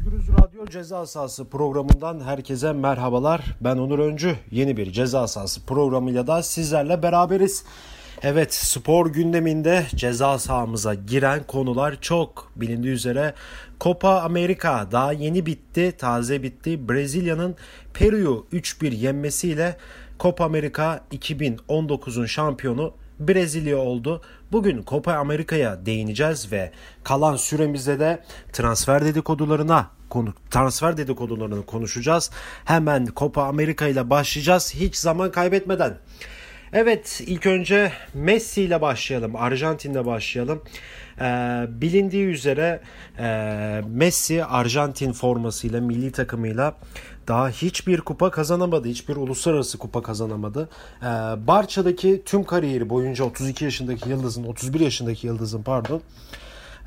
Özgürüz Radyo Ceza Sahası programından herkese merhabalar. Ben Onur Öncü. Yeni bir Ceza Sahası programıyla da sizlerle beraberiz. Evet spor gündeminde ceza sahamıza giren konular çok bilindiği üzere Copa America daha yeni bitti, taze bitti. Brezilya'nın Peru'yu 3-1 yenmesiyle Copa America 2019'un şampiyonu Brezilya oldu. Bugün Copa Amerika'ya değineceğiz ve kalan süremizde de transfer dedikodularına konu transfer dedikodularını konuşacağız. Hemen Copa Amerika ile başlayacağız hiç zaman kaybetmeden. Evet ilk önce Messi ile başlayalım. Arjantin'le başlayalım. Ee, bilindiği üzere e, Messi Arjantin formasıyla milli takımıyla daha hiçbir kupa kazanamadı. Hiçbir uluslararası kupa kazanamadı. Ee, Barça'daki tüm kariyeri boyunca 32 yaşındaki yıldızın 31 yaşındaki yıldızın pardon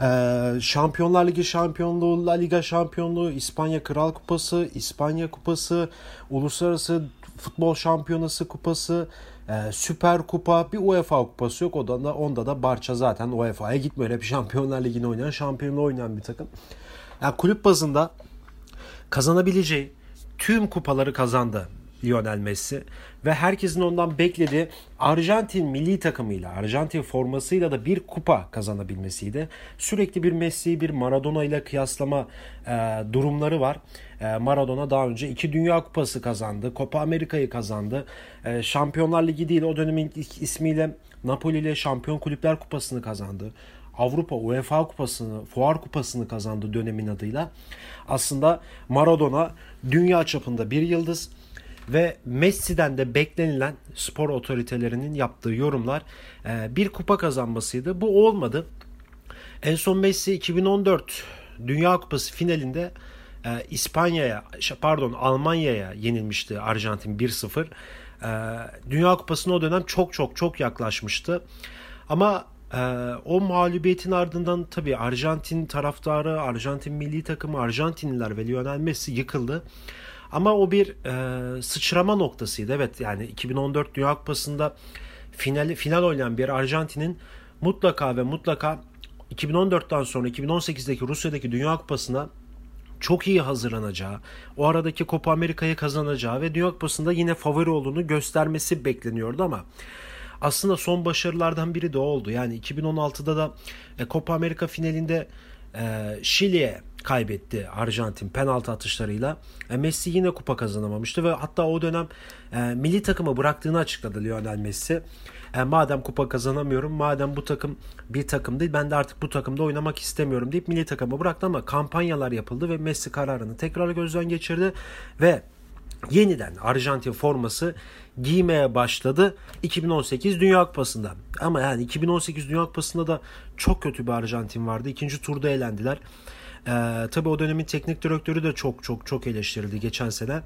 ee, Şampiyonlar Ligi şampiyonluğu, La Liga şampiyonluğu, İspanya Kral Kupası, İspanya Kupası, Uluslararası Futbol Şampiyonası Kupası, e, Süper Kupa, bir UEFA Kupası yok. Onda da, onda da Barça zaten UEFA'ya gitmiyor. Hep Şampiyonlar Ligi'ni oynayan, şampiyonluğu oynayan bir takım. Yani kulüp bazında kazanabileceği tüm kupaları kazandı Lionel Messi ve herkesin ondan beklediği Arjantin milli takımıyla, Arjantin formasıyla da bir kupa kazanabilmesiydi. Sürekli bir Messi, bir Maradona ile kıyaslama e, durumları var. E, Maradona daha önce iki Dünya Kupası kazandı, Copa Amerika'yı kazandı. E, Şampiyonlar Ligi değil o dönemin ismiyle Napoli ile Şampiyon Kulüpler Kupası'nı kazandı. Avrupa UEFA Kupası'nı, Fuar Kupası'nı kazandı dönemin adıyla. Aslında Maradona dünya çapında bir yıldız ve Messi'den de beklenilen spor otoritelerinin yaptığı yorumlar e, bir kupa kazanmasıydı. Bu olmadı. En son Messi 2014 Dünya Kupası finalinde e, İspanya'ya pardon Almanya'ya yenilmişti Arjantin 1-0. E, Dünya Kupası'na o dönem çok çok çok yaklaşmıştı. Ama o mağlubiyetin ardından tabii Arjantin taraftarı, Arjantin milli takımı, Arjantinliler ve Lionel Messi yıkıldı. Ama o bir e, sıçrama noktasıydı. Evet yani 2014 Dünya Kupası'nda final, final oynayan bir Arjantin'in mutlaka ve mutlaka 2014'ten sonra 2018'deki Rusya'daki Dünya Kupası'na çok iyi hazırlanacağı, o aradaki Copa Amerika'yı kazanacağı ve Dünya Kupası'nda yine favori olduğunu göstermesi bekleniyordu ama aslında son başarılardan biri de oldu. Yani 2016'da da e, Copa Amerika finalinde e, Şili'ye kaybetti Arjantin penaltı atışlarıyla. E, Messi yine kupa kazanamamıştı ve hatta o dönem e, milli takımı bıraktığını açıkladı Lionel Messi. Madem kupa kazanamıyorum, madem bu takım bir takım değil, ben de artık bu takımda oynamak istemiyorum deyip milli takımı bıraktı ama kampanyalar yapıldı ve Messi kararını tekrar gözden geçirdi ve yeniden Arjantin forması giymeye başladı 2018 Dünya Kupası'nda. Ama yani 2018 Dünya Kupası'nda da çok kötü bir Arjantin vardı. İkinci turda elendiler. Ee, tabii o dönemin teknik direktörü de çok çok çok eleştirildi geçen sene.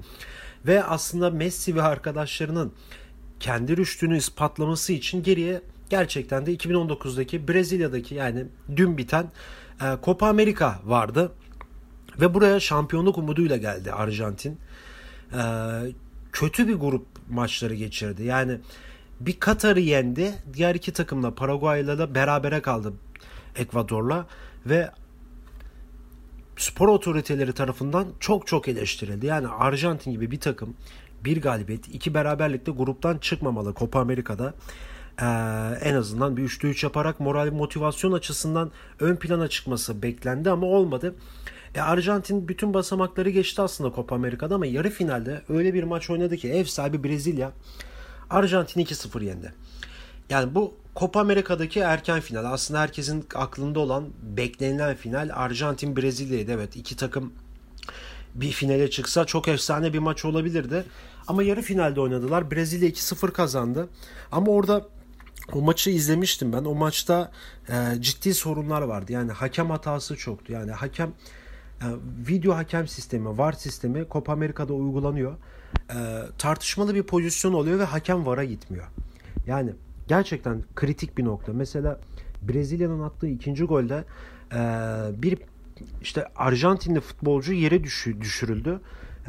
Ve aslında Messi ve arkadaşlarının kendi rüştünü ispatlaması için geriye gerçekten de 2019'daki Brezilya'daki yani dün biten e, Copa America vardı. Ve buraya şampiyonluk umuduyla geldi Arjantin. E, kötü bir grup maçları geçirdi. Yani bir Katar'ı yendi. Diğer iki takımla Paraguay'la da berabere kaldı Ekvador'la ve spor otoriteleri tarafından çok çok eleştirildi. Yani Arjantin gibi bir takım bir galibiyet, iki beraberlikte gruptan çıkmamalı Copa Amerika'da. Ee, en azından bir 3'te 3 yaparak moral motivasyon açısından ön plana çıkması beklendi ama olmadı. E, Arjantin bütün basamakları geçti aslında Copa Amerika'da ama yarı finalde öyle bir maç oynadı ki ev sahibi Brezilya Arjantin 2-0 yendi. Yani bu Copa Amerika'daki erken final. Aslında herkesin aklında olan beklenilen final Arjantin Brezilya'ydı. Evet iki takım bir finale çıksa çok efsane bir maç olabilirdi. Ama yarı finalde oynadılar. Brezilya 2-0 kazandı. Ama orada o maçı izlemiştim ben. O maçta e, ciddi sorunlar vardı. Yani hakem hatası çoktu. Yani hakem video hakem sistemi, VAR sistemi Copa Amerika'da uygulanıyor. E, tartışmalı bir pozisyon oluyor ve hakem VAR'a gitmiyor. Yani gerçekten kritik bir nokta. Mesela Brezilya'nın attığı ikinci golde e, bir işte Arjantinli futbolcu yere düşü, düşürüldü.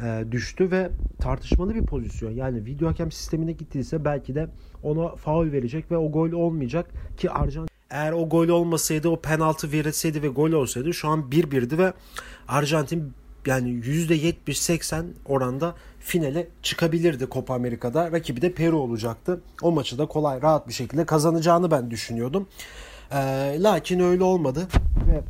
E, düştü ve tartışmalı bir pozisyon. Yani video hakem sistemine gittiyse belki de ona faul verecek ve o gol olmayacak ki Arjantin eğer o gol olmasaydı o penaltı verilseydi ve gol olsaydı şu an 1-1'di ve Arjantin yani %70-80 oranda finale çıkabilirdi Copa Amerika'da. Rakibi de Peru olacaktı. O maçı da kolay rahat bir şekilde kazanacağını ben düşünüyordum. E, lakin öyle olmadı ve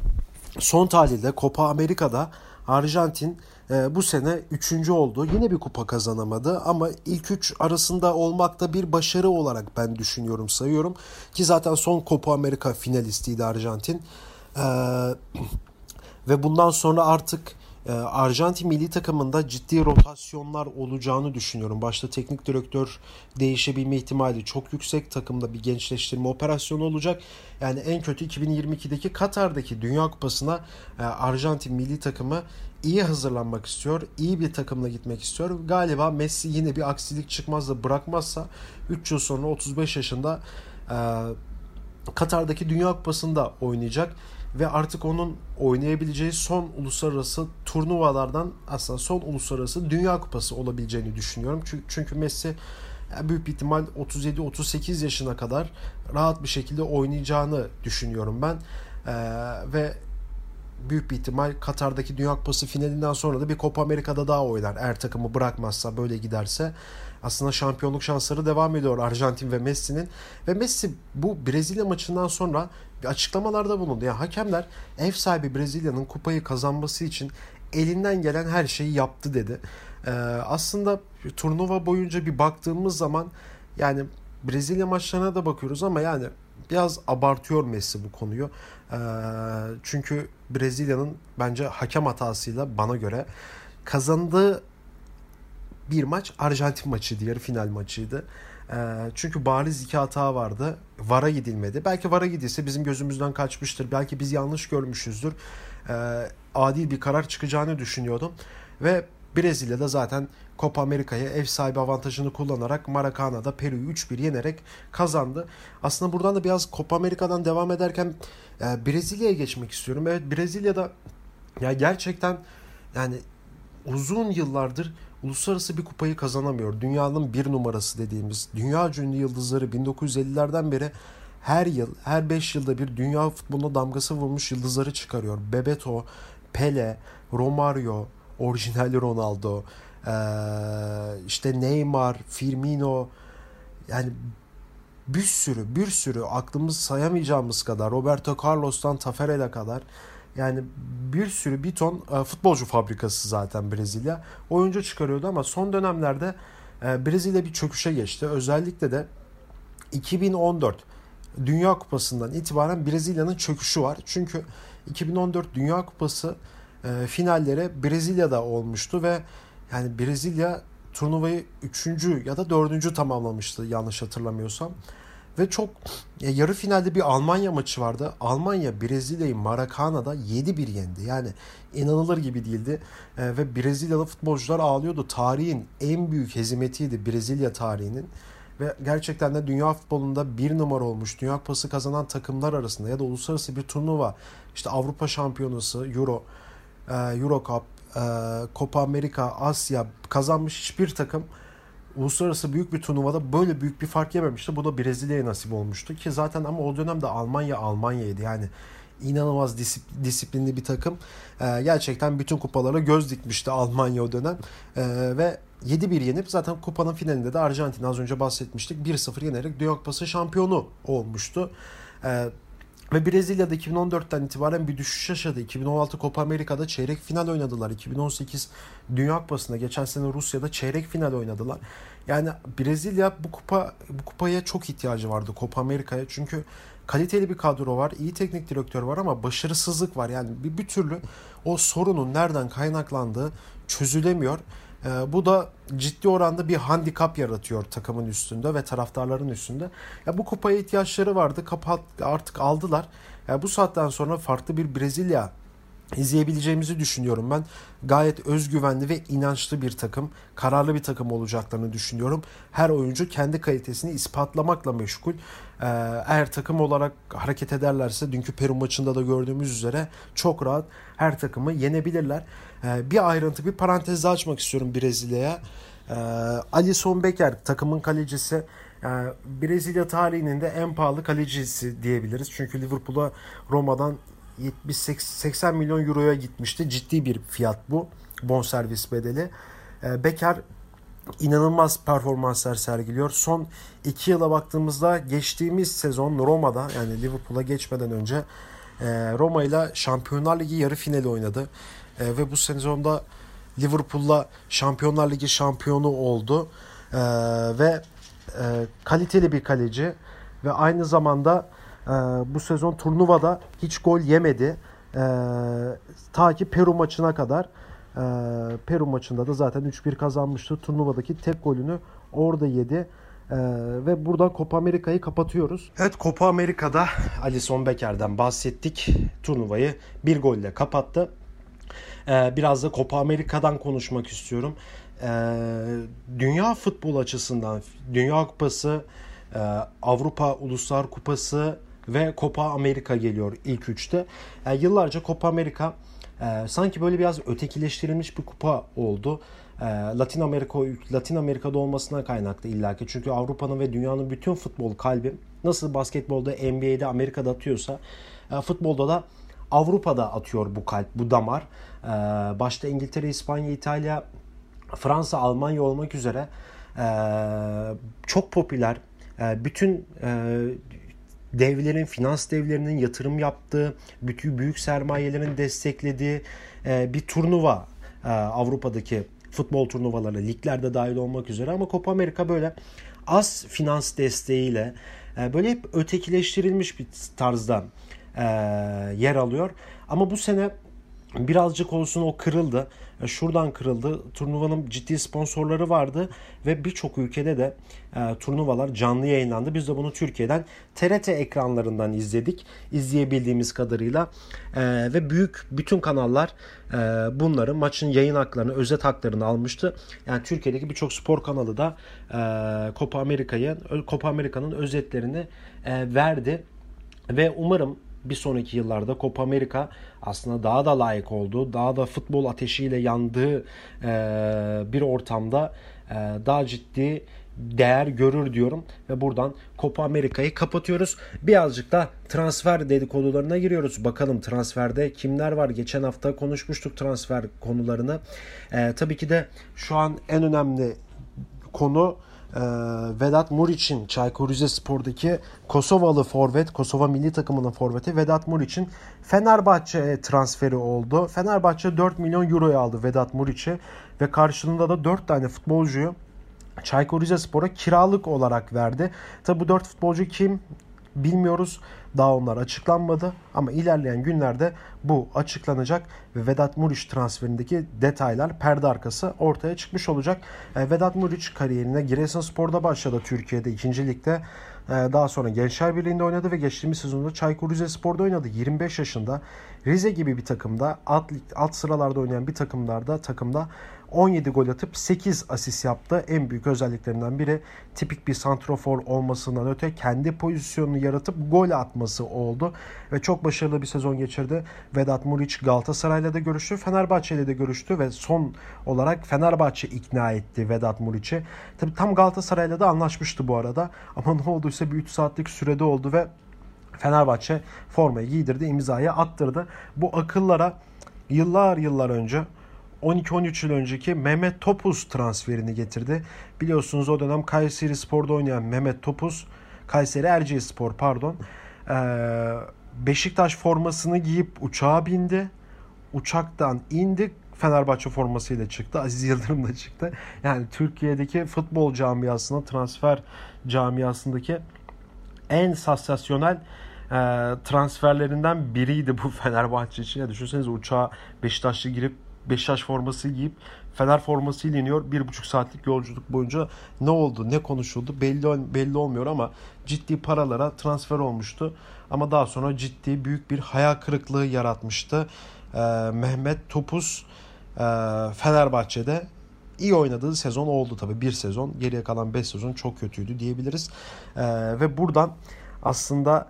son tahlilde Copa Amerika'da Arjantin e, bu sene üçüncü oldu. Yine bir kupa kazanamadı ama ilk üç arasında olmak da bir başarı olarak ben düşünüyorum sayıyorum. Ki zaten son Copa Amerika finalistiydi Arjantin. E, ve bundan sonra artık ee, Arjantin milli takımında ciddi rotasyonlar olacağını düşünüyorum. Başta teknik direktör değişebilme ihtimali çok yüksek. Takımda bir gençleştirme operasyonu olacak. Yani en kötü 2022'deki Katar'daki Dünya Kupası'na e, Arjantin milli takımı iyi hazırlanmak istiyor. İyi bir takımla gitmek istiyor. Galiba Messi yine bir aksilik çıkmaz da bırakmazsa 3 yıl sonra 35 yaşında e, Katar'daki Dünya Kupası'nda oynayacak ve artık onun oynayabileceği son uluslararası turnuvalardan aslında son uluslararası Dünya Kupası olabileceğini düşünüyorum. Çünkü, çünkü Messi büyük bir ihtimal 37-38 yaşına kadar rahat bir şekilde oynayacağını düşünüyorum ben. Ee, ve büyük bir ihtimal Katar'daki Dünya Kupası finalinden sonra da bir Copa Amerika'da daha oynar. Eğer takımı bırakmazsa böyle giderse aslında şampiyonluk şansları devam ediyor Arjantin ve Messi'nin. Ve Messi bu Brezilya maçından sonra bir açıklamalarda bulundu. Yani hakemler ev sahibi Brezilya'nın kupayı kazanması için elinden gelen her şeyi yaptı dedi. Ee, aslında turnuva boyunca bir baktığımız zaman yani Brezilya maçlarına da bakıyoruz ama yani biraz abartıyor Messi bu konuyu. Ee, çünkü Brezilya'nın bence hakem hatasıyla bana göre kazandığı bir maç Arjantin maçıydı. Yarı final maçıydı. Ee, çünkü bariz iki hata vardı. VAR'a gidilmedi. Belki VAR'a gidilse bizim gözümüzden kaçmıştır. Belki biz yanlış görmüşüzdür. Ee, adil bir karar çıkacağını düşünüyordum. Ve Brezilya'da zaten Copa Amerika'ya ev sahibi avantajını kullanarak Maracana'da Peru'yu 3-1 yenerek kazandı. Aslında buradan da biraz Copa Amerika'dan devam ederken e, Brezilya'ya geçmek istiyorum. Evet Brezilya'da ya gerçekten yani uzun yıllardır uluslararası bir kupayı kazanamıyor. Dünyanın bir numarası dediğimiz dünya ünlü yıldızları 1950'lerden beri her yıl, her 5 yılda bir dünya futboluna damgası vurmuş yıldızları çıkarıyor. Bebeto, Pele, Romario, orijinali Ronaldo, işte Neymar, Firmino yani bir sürü bir sürü aklımız sayamayacağımız kadar Roberto Carlos'tan Tafarel'e kadar yani bir sürü bir ton futbolcu fabrikası zaten Brezilya. Oyuncu çıkarıyordu ama son dönemlerde Brezilya bir çöküşe geçti. Özellikle de 2014 Dünya Kupası'ndan itibaren Brezilya'nın çöküşü var. Çünkü 2014 Dünya Kupası e, finallere Brezilya'da olmuştu ve yani Brezilya turnuvayı 3. ya da 4. tamamlamıştı yanlış hatırlamıyorsam. Ve çok ya yarı finalde bir Almanya maçı vardı. Almanya Brezilya'yı Maracana'da 7-1 yendi. Yani inanılır gibi değildi. E, ve Brezilyalı futbolcular ağlıyordu. Tarihin en büyük hezimetiydi Brezilya tarihinin. Ve gerçekten de dünya futbolunda bir numara olmuş. Dünya Kupası kazanan takımlar arasında ya da uluslararası bir turnuva. işte Avrupa Şampiyonası, Euro, e, Euro Cup, e, Copa Amerika, Asya kazanmış hiçbir takım uluslararası büyük bir turnuvada böyle büyük bir fark yememişti. Bu da Brezilya'ya nasip olmuştu ki zaten ama o dönemde Almanya Almanya'ydı. Yani inanılmaz disiplinli bir takım. Ee, gerçekten bütün kupalara göz dikmişti Almanya o dönem. Ee, ve 7-1 yenip zaten kupanın finalinde de Arjantin az önce bahsetmiştik 1-0 yenerek Dünya Kupası şampiyonu olmuştu. Ee, ve Brezilya'da 2014'ten itibaren bir düşüş yaşadı. 2016 Copa Amerika'da çeyrek final oynadılar. 2018 Dünya Kupası'nda geçen sene Rusya'da çeyrek final oynadılar. Yani Brezilya bu kupa bu kupaya çok ihtiyacı vardı Copa Amerika'ya. Çünkü kaliteli bir kadro var, iyi teknik direktör var ama başarısızlık var. Yani bir, bir türlü o sorunun nereden kaynaklandığı çözülemiyor. E, bu da ciddi oranda bir handikap yaratıyor takımın üstünde ve taraftarların üstünde. Ya bu kupaya ihtiyaçları vardı. Kapat artık aldılar. Ya bu saatten sonra farklı bir Brezilya izleyebileceğimizi düşünüyorum ben. Gayet özgüvenli ve inançlı bir takım, kararlı bir takım olacaklarını düşünüyorum. Her oyuncu kendi kalitesini ispatlamakla meşgul. Ee, eğer takım olarak hareket ederlerse dünkü Peru maçında da gördüğümüz üzere çok rahat her takımı yenebilirler. Ee, bir ayrıntı, bir parantez daha açmak istiyorum Brezilya'ya. Ee, Alisson Becker takımın kalecisi. Brezilya tarihinin de en pahalı kalecisi diyebiliriz. Çünkü Liverpool'a Roma'dan 70-80 milyon euroya gitmişti. Ciddi bir fiyat bu. Bonservis bedeli. E, Becker inanılmaz performanslar sergiliyor. Son iki yıla baktığımızda geçtiğimiz sezon Roma'da yani Liverpool'a geçmeden önce e, Roma ile Şampiyonlar Ligi yarı finali oynadı. E, ve bu sezonda Liverpool'la Şampiyonlar Ligi şampiyonu oldu. E, ve kaliteli bir kaleci ve aynı zamanda bu sezon turnuvada hiç gol yemedi. ta ki Peru maçına kadar e, Peru maçında da zaten 3-1 kazanmıştı. Turnuvadaki tek golünü orada yedi. Ee, ve buradan Copa Amerika'yı kapatıyoruz. Evet Copa Amerika'da Alisson Becker'den bahsettik. Turnuvayı bir golle kapattı. Ee, biraz da Copa Amerika'dan konuşmak istiyorum. Ee, dünya futbol açısından Dünya Kupası, e, Avrupa Uluslar Kupası ve Copa Amerika geliyor ilk üçte. Ee, yıllarca Copa Amerika e, sanki böyle biraz ötekileştirilmiş bir kupa oldu. E, Latin Amerika Latin Amerika'da olmasına kaynaklı illaki. Çünkü Avrupa'nın ve dünyanın bütün futbol kalbi nasıl basketbolda, NBA'de, Amerika'da atıyorsa e, futbolda da Avrupa'da atıyor bu kalp, bu damar. E, başta İngiltere, İspanya, İtalya, Fransa, Almanya olmak üzere e, çok popüler. E, bütün e, devlerin, finans devlerinin yatırım yaptığı, bütün büyük sermayelerin desteklediği e, bir turnuva e, Avrupa'daki futbol turnuvaları, liglerde dahil olmak üzere ama Copa Amerika böyle az finans desteğiyle e, böyle hep ötekileştirilmiş bir tarzda yer alıyor. Ama bu sene birazcık olsun o kırıldı. E, şuradan kırıldı. Turnuvanın ciddi sponsorları vardı ve birçok ülkede de e, turnuvalar canlı yayınlandı. Biz de bunu Türkiye'den TRT ekranlarından izledik. İzleyebildiğimiz kadarıyla e, ve büyük bütün kanallar e, bunları maçın yayın haklarını, özet haklarını almıştı. Yani Türkiye'deki birçok spor kanalı da e, Copa Amerika'yı, Copa Amerika'nın özetlerini e, verdi ve umarım bir sonraki yıllarda Copa Amerika aslında daha da layık olduğu, daha da futbol ateşiyle yandığı bir ortamda daha ciddi değer görür diyorum ve buradan Copa Amerika'yı kapatıyoruz. Birazcık da transfer dedikodularına giriyoruz. Bakalım transferde kimler var? Geçen hafta konuşmuştuk transfer konularını. E, tabii ki de şu an en önemli konu e, Vedat Muriç'in Çaykur Rizespor'daki Kosovalı forvet, Kosova milli takımının forveti Vedat Muriç'in Fenerbahçe transferi oldu. Fenerbahçe 4 milyon euroya aldı Vedat Muriç'i ve karşılığında da 4 tane futbolcuyu Çaykur Rizespor'a kiralık olarak verdi. Tabi bu 4 futbolcu kim bilmiyoruz. Daha onlar açıklanmadı ama ilerleyen günlerde bu açıklanacak ve Vedat Muriç transferindeki detaylar perde arkası ortaya çıkmış olacak. E, Vedat Muriç kariyerine Giresunspor'da başladı Türkiye'de 2. ligde. E, daha sonra Gençler Birliği'nde oynadı ve geçtiğimiz sezonda Çaykur Rizespor'da oynadı. 25 yaşında Rize gibi bir takımda alt, alt sıralarda oynayan bir takımlarda takımda 17 gol atıp 8 asist yaptı. En büyük özelliklerinden biri tipik bir santrofor olmasından öte kendi pozisyonunu yaratıp gol atması oldu. Ve çok başarılı bir sezon geçirdi. Vedat Muriç Galatasaray'la da görüştü. Fenerbahçe ile de görüştü ve son olarak Fenerbahçe ikna etti Vedat Muriç'i. Tabi tam Galatasaray'la da anlaşmıştı bu arada. Ama ne olduysa bir 3 saatlik sürede oldu ve Fenerbahçe formayı giydirdi, imzayı attırdı. Bu akıllara yıllar yıllar önce 12-13 yıl önceki Mehmet Topuz transferini getirdi. Biliyorsunuz o dönem Kayseri Spor'da oynayan Mehmet Topuz, Kayseri Erciyes Spor pardon, Beşiktaş formasını giyip uçağa bindi. Uçaktan indi, Fenerbahçe formasıyla çıktı. Aziz Yıldırım da çıktı. Yani Türkiye'deki futbol camiasında, transfer camiasındaki en sansasyonel transferlerinden biriydi bu Fenerbahçe için. Ya düşünsenize uçağa Beşiktaşlı girip Beşiktaş forması giyip Fener formasıyla iniyor. Bir buçuk saatlik yolculuk boyunca ne oldu, ne konuşuldu belli belli olmuyor ama ciddi paralara transfer olmuştu. Ama daha sonra ciddi büyük bir hayal kırıklığı yaratmıştı. Ee, Mehmet Topuz e, Fenerbahçe'de iyi oynadığı sezon oldu tabii. Bir sezon, geriye kalan 5 sezon çok kötüydü diyebiliriz. Ee, ve buradan aslında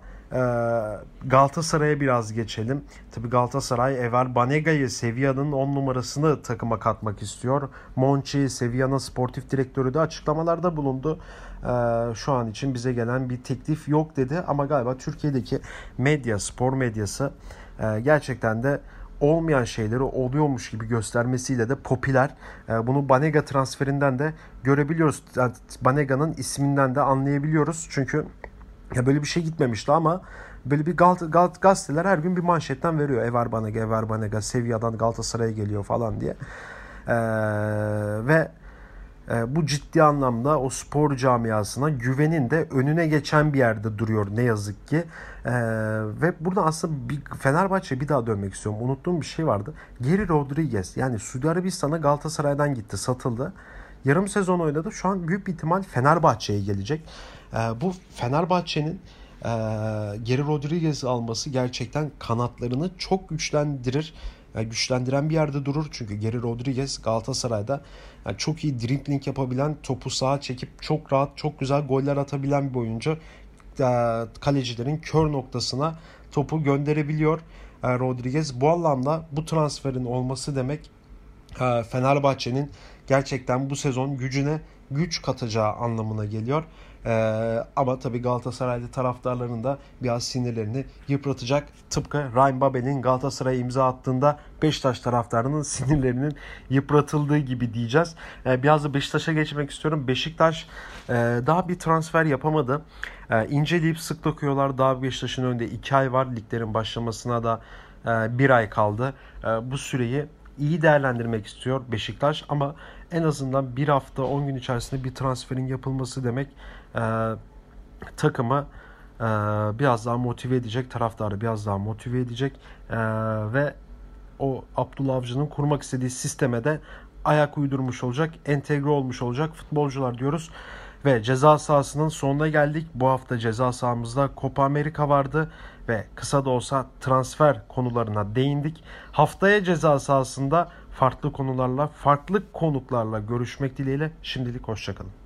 Galatasaray'a biraz geçelim. Tabi Galatasaray Ever Banega'yı Sevilla'nın 10 numarasını takıma katmak istiyor. Monchi Sevilla'nın sportif direktörü de açıklamalarda bulundu. Ee, şu an için bize gelen bir teklif yok dedi ama galiba Türkiye'deki medya, spor medyası e, gerçekten de olmayan şeyleri oluyormuş gibi göstermesiyle de popüler. E, bunu Banega transferinden de görebiliyoruz. Banega'nın isminden de anlayabiliyoruz. Çünkü ya böyle bir şey gitmemişti ama böyle bir Gal Gal gazeteler her gün bir manşetten veriyor. Ever Banega, Ever Banega, Sevilla'dan Galatasaray'a geliyor falan diye. Ee, ve e, bu ciddi anlamda o spor camiasına güvenin de önüne geçen bir yerde duruyor ne yazık ki. Ee, ve burada aslında bir Fenerbahçe bir daha dönmek istiyorum. Unuttuğum bir şey vardı. Geri Rodriguez yani Suudi Arabistan'a Galatasaray'dan gitti, satıldı. Yarım sezon oynadı. Şu an büyük bir ihtimal Fenerbahçe'ye gelecek. Ee, bu Fenerbahçe'nin e, Geri Rodriguez alması gerçekten kanatlarını çok güçlendirir. Yani güçlendiren bir yerde durur. Çünkü Geri Rodriguez Galatasaray'da yani çok iyi dribbling yapabilen, topu sağa çekip çok rahat, çok güzel goller atabilen bir oyuncu. E, kalecilerin kör noktasına topu gönderebiliyor. E, Rodriguez bu anlamda bu transferin olması demek e, Fenerbahçe'nin gerçekten bu sezon gücüne güç katacağı anlamına geliyor. Ee, ama tabii Galatasaraylı taraftarların da biraz sinirlerini yıpratacak. Tıpkı Ryan Babel'in Galatasaray'a imza attığında Beşiktaş taraftarının sinirlerinin yıpratıldığı gibi diyeceğiz. Ee, biraz da Beşiktaş'a geçmek istiyorum. Beşiktaş e, daha bir transfer yapamadı. E, inceleyip sık dokuyorlar. Daha Beşiktaş'ın önünde 2 ay var. Liglerin başlamasına da 1 e, ay kaldı. E, bu süreyi iyi değerlendirmek istiyor Beşiktaş ama en azından bir hafta 10 gün içerisinde bir transferin yapılması demek e, takımı e, biraz daha motive edecek, taraftarı biraz daha motive edecek e, ve o Abdullah Avcı'nın kurmak istediği sisteme de ayak uydurmuş olacak, entegre olmuş olacak futbolcular diyoruz. Ve ceza sahasının sonuna geldik. Bu hafta ceza sahamızda Copa Amerika vardı ve kısa da olsa transfer konularına değindik. Haftaya ceza sahasında farklı konularla, farklı konuklarla görüşmek dileğiyle şimdilik hoşçakalın.